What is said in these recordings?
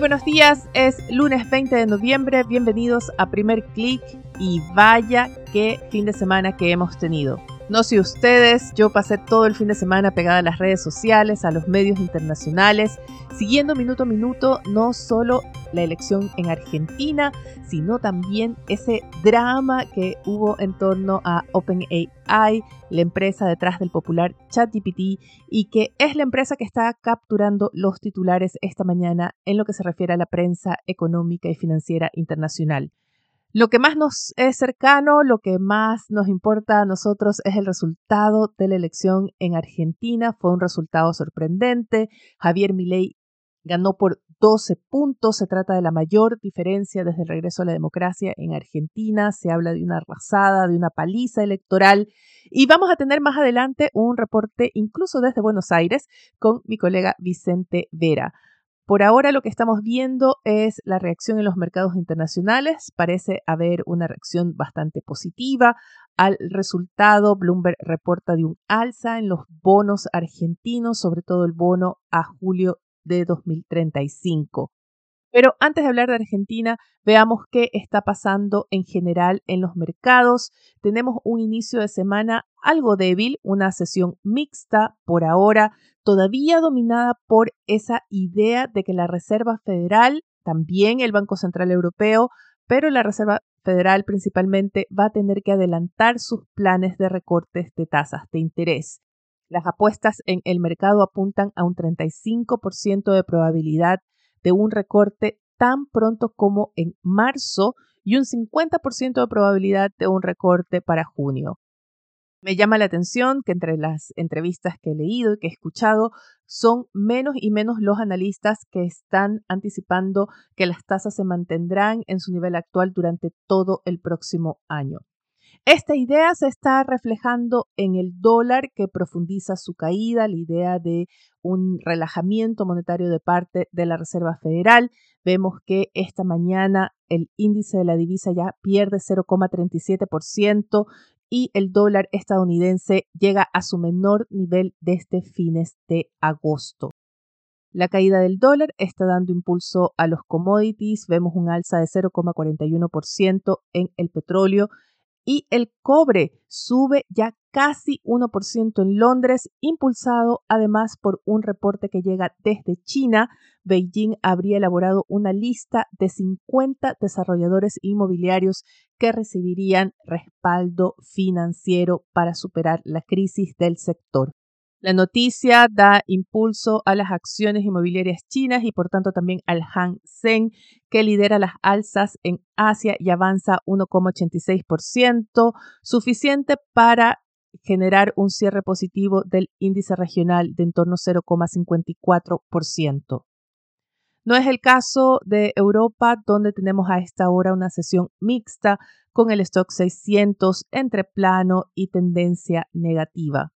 buenos días, es lunes 20 de noviembre, bienvenidos a Primer Click y vaya qué fin de semana que hemos tenido. No sé ustedes, yo pasé todo el fin de semana pegada a las redes sociales, a los medios internacionales, siguiendo minuto a minuto no solo la elección en Argentina, sino también ese drama que hubo en torno a OpenAI, la empresa detrás del popular ChatGPT, y que es la empresa que está capturando los titulares esta mañana en lo que se refiere a la prensa económica y financiera internacional. Lo que más nos es cercano, lo que más nos importa a nosotros es el resultado de la elección en Argentina. Fue un resultado sorprendente. Javier Milei ganó por 12 puntos. Se trata de la mayor diferencia desde el regreso a la democracia en Argentina. Se habla de una arrasada, de una paliza electoral. Y vamos a tener más adelante un reporte incluso desde Buenos Aires con mi colega Vicente Vera. Por ahora lo que estamos viendo es la reacción en los mercados internacionales. Parece haber una reacción bastante positiva al resultado. Bloomberg reporta de un alza en los bonos argentinos, sobre todo el bono a julio de 2035. Pero antes de hablar de Argentina, veamos qué está pasando en general en los mercados. Tenemos un inicio de semana algo débil, una sesión mixta por ahora, todavía dominada por esa idea de que la Reserva Federal, también el Banco Central Europeo, pero la Reserva Federal principalmente va a tener que adelantar sus planes de recortes de tasas de interés. Las apuestas en el mercado apuntan a un 35% de probabilidad de un recorte tan pronto como en marzo y un 50% de probabilidad de un recorte para junio. Me llama la atención que entre las entrevistas que he leído y que he escuchado son menos y menos los analistas que están anticipando que las tasas se mantendrán en su nivel actual durante todo el próximo año. Esta idea se está reflejando en el dólar que profundiza su caída, la idea de un relajamiento monetario de parte de la Reserva Federal. Vemos que esta mañana el índice de la divisa ya pierde 0,37% y el dólar estadounidense llega a su menor nivel desde fines de agosto. La caída del dólar está dando impulso a los commodities. Vemos un alza de 0,41% en el petróleo y el cobre sube ya casi 1% en Londres, impulsado además por un reporte que llega desde China. Beijing habría elaborado una lista de 50 desarrolladores inmobiliarios que recibirían respaldo financiero para superar la crisis del sector. La noticia da impulso a las acciones inmobiliarias chinas y por tanto también al Hang Seng, que lidera las alzas en Asia y avanza 1,86%, suficiente para generar un cierre positivo del índice regional de en torno 0,54%. No es el caso de Europa, donde tenemos a esta hora una sesión mixta con el stock 600 entre plano y tendencia negativa.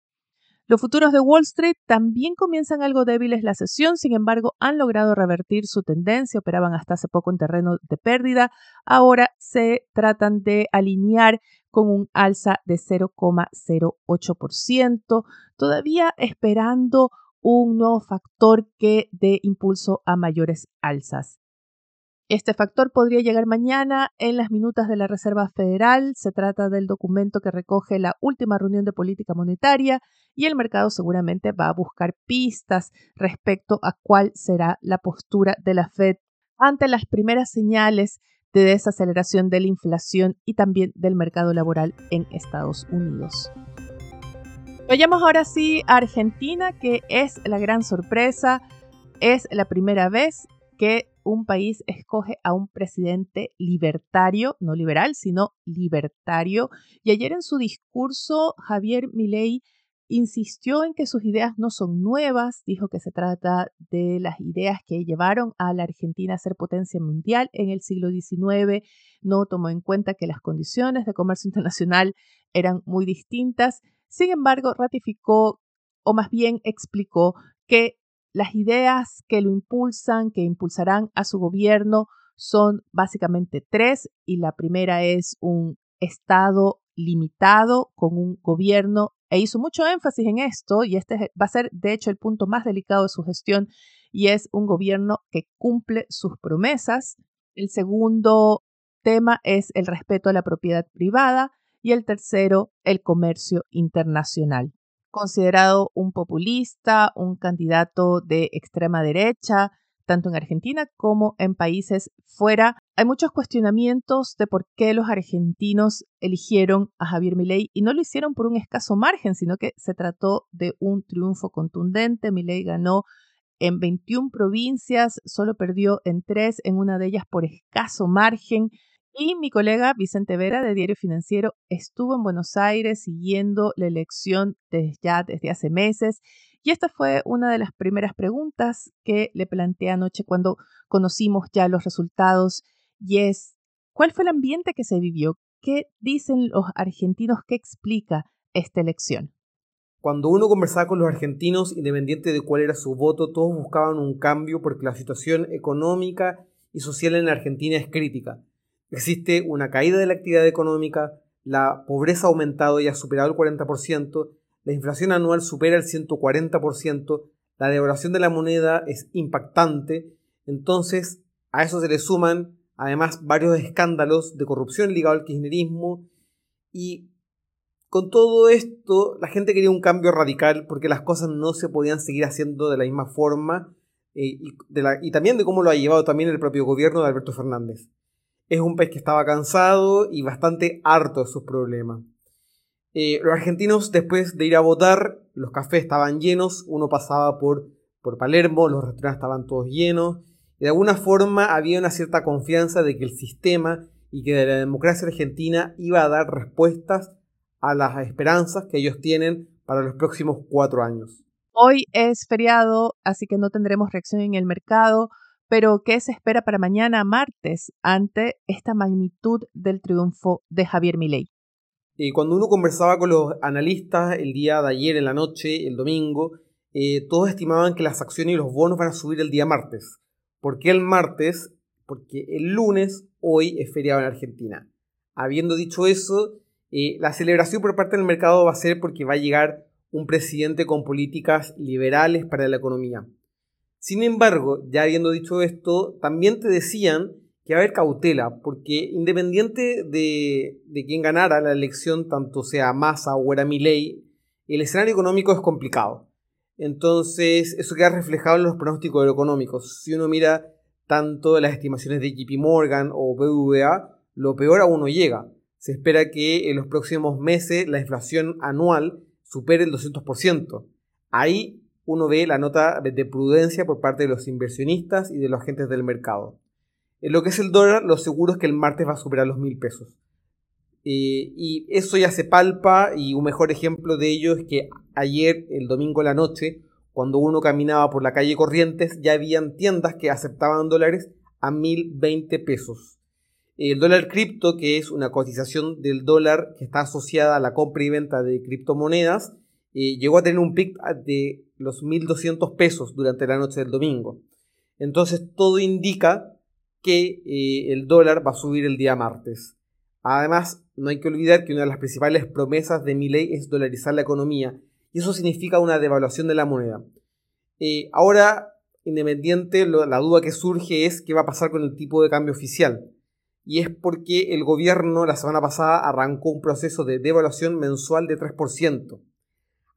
Los futuros de Wall Street también comienzan algo débiles la sesión, sin embargo han logrado revertir su tendencia, operaban hasta hace poco en terreno de pérdida, ahora se tratan de alinear con un alza de 0,08%, todavía esperando un nuevo factor que dé impulso a mayores alzas. Este factor podría llegar mañana en las minutas de la Reserva Federal. Se trata del documento que recoge la última reunión de política monetaria y el mercado seguramente va a buscar pistas respecto a cuál será la postura de la Fed ante las primeras señales de desaceleración de la inflación y también del mercado laboral en Estados Unidos. Vayamos ahora sí a Argentina, que es la gran sorpresa. Es la primera vez que un país escoge a un presidente libertario, no liberal, sino libertario. Y ayer en su discurso, Javier Milei insistió en que sus ideas no son nuevas, dijo que se trata de las ideas que llevaron a la Argentina a ser potencia mundial en el siglo XIX, no tomó en cuenta que las condiciones de comercio internacional eran muy distintas, sin embargo ratificó o más bien explicó que las ideas que lo impulsan, que impulsarán a su gobierno, son básicamente tres y la primera es un Estado limitado con un gobierno e hizo mucho énfasis en esto y este va a ser de hecho el punto más delicado de su gestión y es un gobierno que cumple sus promesas. El segundo tema es el respeto a la propiedad privada y el tercero el comercio internacional. Considerado un populista, un candidato de extrema derecha, tanto en Argentina como en países fuera. Hay muchos cuestionamientos de por qué los argentinos eligieron a Javier Milei y no lo hicieron por un escaso margen, sino que se trató de un triunfo contundente. Milei ganó en 21 provincias, solo perdió en tres, en una de ellas por escaso margen. Y mi colega Vicente Vera de Diario Financiero estuvo en Buenos Aires siguiendo la elección desde ya desde hace meses y esta fue una de las primeras preguntas que le planteé anoche cuando conocimos ya los resultados y es, ¿cuál fue el ambiente que se vivió? ¿Qué dicen los argentinos? ¿Qué explica esta elección? Cuando uno conversaba con los argentinos, independiente de cuál era su voto, todos buscaban un cambio porque la situación económica y social en Argentina es crítica. Existe una caída de la actividad económica, la pobreza ha aumentado y ha superado el 40%, la inflación anual supera el 140%, la devaluación de la moneda es impactante, entonces a eso se le suman además varios escándalos de corrupción ligados al kirchnerismo y con todo esto la gente quería un cambio radical porque las cosas no se podían seguir haciendo de la misma forma eh, y, y también de cómo lo ha llevado también el propio gobierno de Alberto Fernández. Es un país que estaba cansado y bastante harto de sus problemas. Eh, los argentinos, después de ir a votar, los cafés estaban llenos, uno pasaba por, por Palermo, los restaurantes estaban todos llenos, de alguna forma había una cierta confianza de que el sistema y que la democracia argentina iba a dar respuestas a las esperanzas que ellos tienen para los próximos cuatro años. Hoy es feriado, así que no tendremos reacción en el mercado, pero ¿qué se espera para mañana martes ante esta magnitud del triunfo de Javier Milei? Eh, cuando uno conversaba con los analistas el día de ayer, en la noche, el domingo, eh, todos estimaban que las acciones y los bonos van a subir el día martes. ¿Por qué el martes? Porque el lunes, hoy, es feriado en Argentina. Habiendo dicho eso, eh, la celebración por parte del mercado va a ser porque va a llegar un presidente con políticas liberales para la economía. Sin embargo, ya habiendo dicho esto, también te decían que va a haber cautela, porque independiente de, de quién ganara la elección, tanto sea Massa o era Milei, el escenario económico es complicado. Entonces, eso queda reflejado en los pronósticos económicos. Si uno mira tanto las estimaciones de JP Morgan o BVA, lo peor aún no llega. Se espera que en los próximos meses la inflación anual supere el 200%. Ahí uno ve la nota de prudencia por parte de los inversionistas y de los agentes del mercado. En lo que es el dólar, lo seguro es que el martes va a superar los mil pesos. Eh, y eso ya se palpa y un mejor ejemplo de ello es que ayer, el domingo en la noche, cuando uno caminaba por la calle Corrientes, ya habían tiendas que aceptaban dólares a veinte pesos. El dólar cripto, que es una cotización del dólar que está asociada a la compra y venta de criptomonedas, eh, llegó a tener un pic de los 1.200 pesos durante la noche del domingo. Entonces todo indica que eh, el dólar va a subir el día martes. Además, no hay que olvidar que una de las principales promesas de mi ley es dolarizar la economía, y eso significa una devaluación de la moneda. Eh, ahora, independiente, la duda que surge es qué va a pasar con el tipo de cambio oficial. Y es porque el gobierno la semana pasada arrancó un proceso de devaluación mensual de 3%.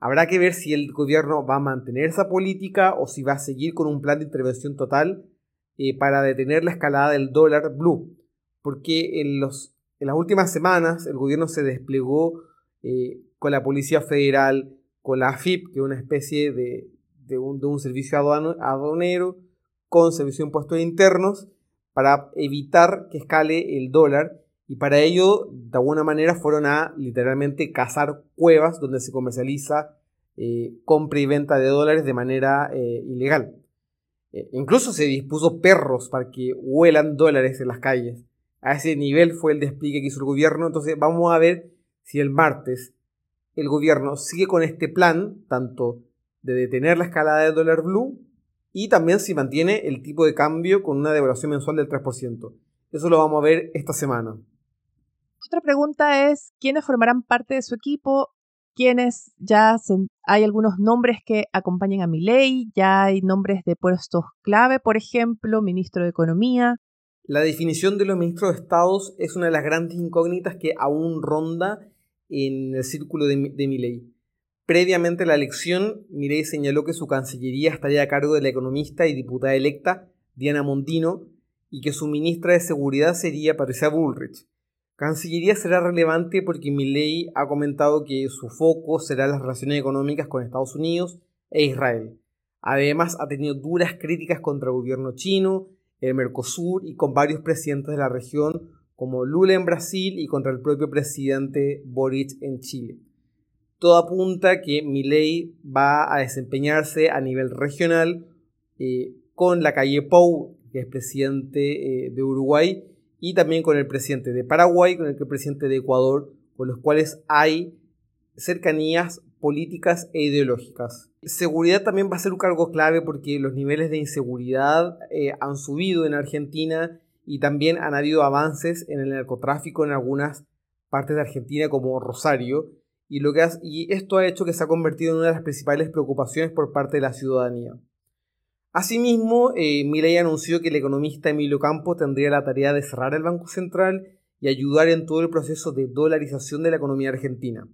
Habrá que ver si el gobierno va a mantener esa política o si va a seguir con un plan de intervención total eh, para detener la escalada del dólar blue, porque en, los, en las últimas semanas el gobierno se desplegó eh, con la Policía Federal, con la AFIP, que es una especie de, de, un, servicio aduanero, con servicio de impuestos internos, para evitar que escale el dólar y para ello, de alguna manera, fueron a literalmente cazar cuevas donde se comercializa eh, compra y venta de dólares de manera eh, ilegal. Eh, incluso se dispuso perros para que huelan dólares en las calles. A ese nivel fue el despliegue que hizo el gobierno. Entonces vamos a ver si el martes el gobierno sigue con este plan, tanto de detener la escalada del dólar blue y también si mantiene el tipo de cambio con una devaluación mensual del 3%. Eso lo vamos a ver esta semana. Otra pregunta es, ¿quiénes formarán parte de su equipo? ¿Quiénes ya hay algunos nombres que acompañan a mi ley? Ya hay nombres de puestos clave, por ejemplo, ministro de Economía. La definición de los ministros de Estados es una de las grandes incógnitas que aún ronda en el círculo de, de. Previamente a la elección, Milei señaló que su cancillería estaría a cargo de la economista y diputada electa Diana Mondino y que su ministra de Seguridad sería Patricia Bullrich. Cancillería será relevante porque Milley ha comentado que su foco será las relaciones económicas con Estados Unidos e Israel. Además, ha tenido duras críticas contra el gobierno chino, el Mercosur y con varios presidentes de la región, como Lula en Brasil y contra el propio presidente Boric en Chile. Todo apunta que Milley va a desempeñarse a nivel regional eh, con la calle Pou, que es presidente eh, de Uruguay, y también con el presidente de Paraguay, con el presidente de Ecuador, con los cuales hay cercanías políticas e ideológicas. Seguridad también va a ser un cargo clave porque los niveles de inseguridad eh, han subido en Argentina y también han habido avances en el narcotráfico en algunas partes de Argentina como Rosario y, lo que y esto ha hecho que se ha convertido en una de las principales preocupaciones por parte de la ciudadanía. Asimismo, eh, Milei anunció que el economista Emilio Campo tendría la tarea de cerrar el Banco Central y ayudar en todo el proceso de dolarización de la economía argentina.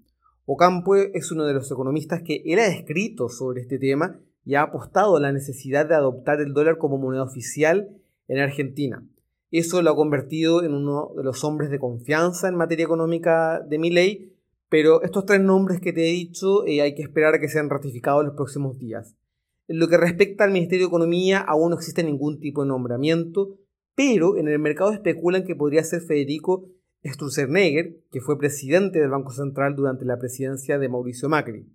Ocampo es uno de los economistas que él ha escrito sobre este tema y ha apostado a la necesidad de adoptar el dólar como moneda oficial en Argentina. Eso lo ha convertido en uno de los hombres de confianza en materia económica de Milei, pero estos tres nombres que te he dicho eh, hay que esperar que sean ratificados en los próximos días. En lo que respecta al Ministerio de Economía, aún no existe ningún tipo de nombramiento, pero en el mercado especulan que podría ser Federico Sturzenegger, que fue presidente del Banco Central durante la presidencia de Mauricio Macri.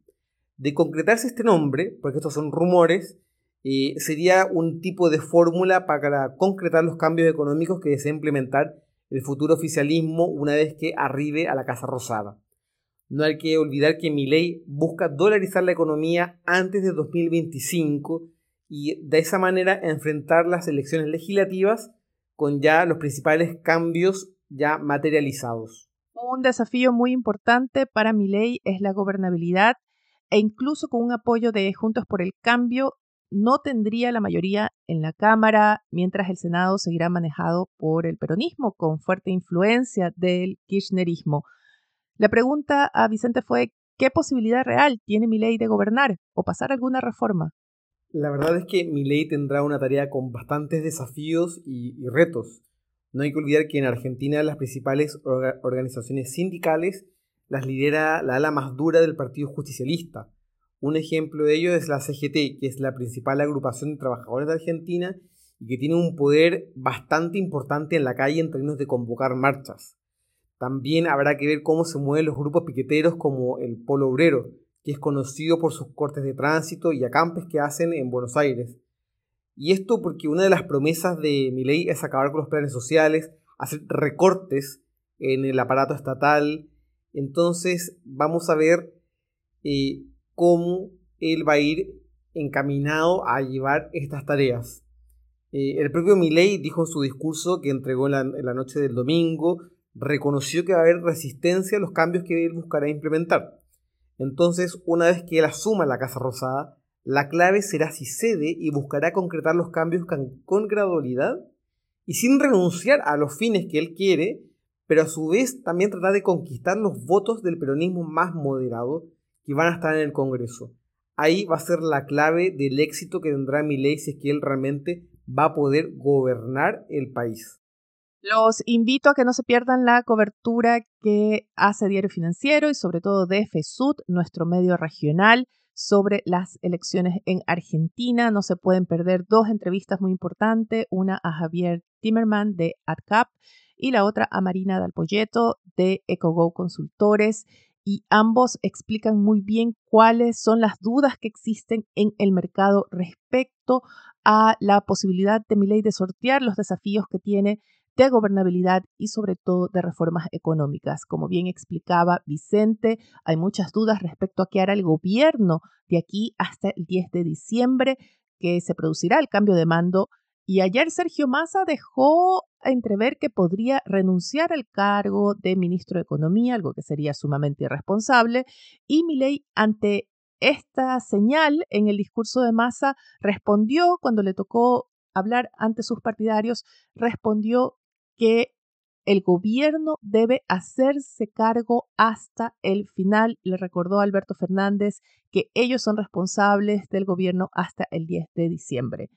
De concretarse este nombre, porque estos son rumores, eh, sería un tipo de fórmula para concretar los cambios económicos que desea implementar el futuro oficialismo una vez que arribe a la Casa Rosada. No hay que olvidar que mi ley busca dolarizar la economía antes de 2025 y de esa manera enfrentar las elecciones legislativas con ya los principales cambios ya materializados. Un desafío muy importante para mi ley es la gobernabilidad e incluso con un apoyo de Juntos por el Cambio no tendría la mayoría en la Cámara, mientras el Senado seguirá manejado por el peronismo con fuerte influencia del kirchnerismo. La pregunta a Vicente fue, ¿qué posibilidad real tiene mi ley de gobernar o pasar alguna reforma? La verdad es que mi ley tendrá una tarea con bastantes desafíos y, retos. No hay que olvidar que en Argentina las principales organizaciones sindicales las lidera la ala más dura del Partido Justicialista. Un ejemplo de ello es la CGT, que es la principal agrupación de trabajadores de Argentina y que tiene un poder bastante importante en la calle en términos de convocar marchas. También habrá que ver cómo se mueven los grupos piqueteros como el Polo Obrero, que es conocido por sus cortes de tránsito y acampes que hacen en Buenos Aires. Y esto porque una de las promesas de mi ley es acabar con los planes sociales, hacer recortes en el aparato estatal. Entonces vamos a ver eh, cómo él va a ir encaminado a llevar estas tareas. Eh, el propio Milei dijo en su discurso que entregó en la noche del domingo reconoció que va a haber resistencia a los cambios que él buscará implementar. Entonces, una vez que él asuma la Casa Rosada, la clave será si cede y buscará concretar los cambios con gradualidad y sin renunciar a los fines que él quiere, pero a su vez también tratar de conquistar los votos del peronismo más moderado que van a estar en el Congreso. Ahí va a ser la clave del éxito que tendrá ley si es que él realmente va a poder gobernar el país. Los invito a que no se pierdan la cobertura que hace Diario Financiero y sobre todo de FESUD, nuestro medio regional, sobre las elecciones en Argentina. No se pueden perder dos entrevistas muy importantes, una a Javier Timerman de AdCap y la otra a Marina Dalpolleto de EcoGo Consultores. y ambos explican muy bien cuáles son las dudas que existen en el mercado respecto a la posibilidad de mi ley de sortear los desafíos que tiene de gobernabilidad y sobre todo de reformas económicas. Como bien explicaba Vicente, hay muchas dudas respecto a qué hará el gobierno de aquí hasta el 10 de diciembre, que se producirá el cambio de mando. Y ayer Sergio Massa dejó entrever que podría renunciar al cargo de ministro de Economía, algo que sería sumamente irresponsable, y Milei ante esta señal en el discurso de Massa respondió cuando le tocó hablar ante sus partidarios, respondió que el gobierno debe hacerse cargo hasta el final. Le recordó Alberto Fernández que ellos son responsables del gobierno hasta el 10 de diciembre.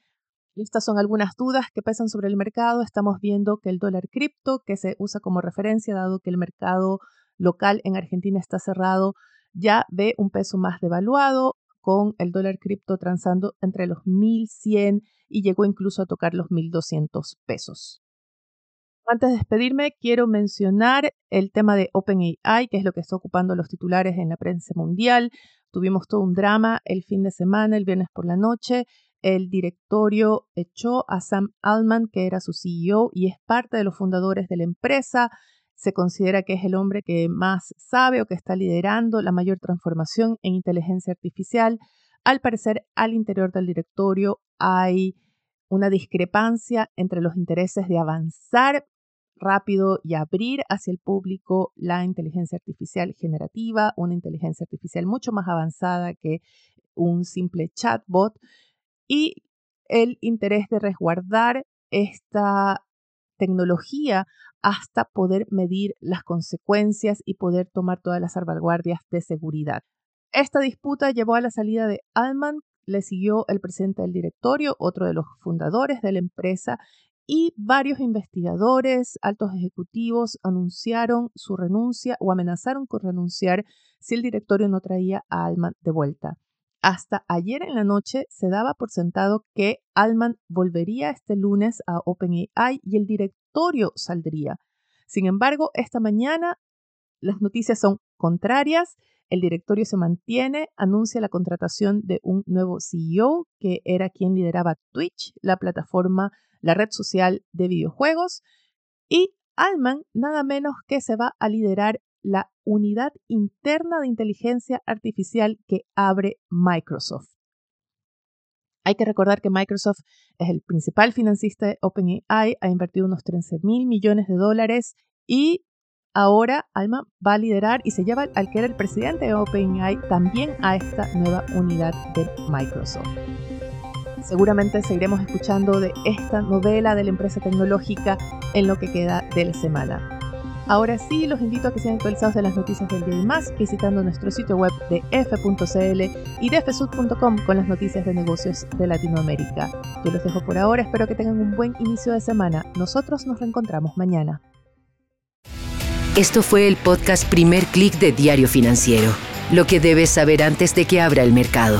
Estas son algunas dudas que pesan sobre el mercado. Estamos viendo que el dólar cripto, que se usa como referencia, dado que el mercado local en Argentina está cerrado, ya ve un peso más devaluado, con el dólar cripto transando entre los 1.100 y llegó incluso a tocar los 1.200 pesos. Antes de despedirme, quiero mencionar el tema de OpenAI, que es lo que está ocupando los titulares en la prensa mundial. Tuvimos todo un drama el fin de semana, el viernes por la noche. El directorio echó a Sam Altman, que era su CEO y es parte de los fundadores de la empresa. Se considera que es el hombre que más sabe o que está liderando la mayor transformación en inteligencia artificial. Al parecer, al interior del directorio hay una discrepancia entre los intereses de avanzar rápido y abrir hacia el público la inteligencia artificial generativa, una inteligencia artificial mucho más avanzada que un simple chatbot y el interés de resguardar esta tecnología hasta poder medir las consecuencias y poder tomar todas las salvaguardias de seguridad. Esta disputa llevó a la salida de Alman, le siguió el presidente del directorio, otro de los fundadores de la empresa, y varios investigadores, altos ejecutivos, anunciaron su renuncia o amenazaron con renunciar si el directorio no traía a Alman de vuelta. Hasta ayer en la noche se daba por sentado que Alman volvería este lunes a OpenAI y el directorio saldría. Sin embargo, esta mañana las noticias son contrarias. El directorio se mantiene, anuncia la contratación de un nuevo CEO que era quien lideraba Twitch, la plataforma la red social de videojuegos, y Alman nada menos que se va a liderar la unidad interna de inteligencia artificial que abre Microsoft. Hay que recordar que Microsoft es el principal financista de OpenAI, ha invertido unos 13 mil millones de dólares y ahora Alman va a liderar y se lleva al que era el presidente de OpenAI también a esta nueva unidad de Microsoft. Seguramente seguiremos escuchando de esta novela de la empresa tecnológica en lo que queda de la semana. Ahora sí, los invito a que sean actualizados de las noticias del día y más visitando nuestro sitio web de f.cl y de fsud.com con las noticias de negocios de Latinoamérica. Yo los dejo por ahora, espero que tengan un buen inicio de semana. Nosotros nos reencontramos mañana. Esto fue el podcast Primer Click de Diario Financiero, lo que debes saber antes de que abra el mercado.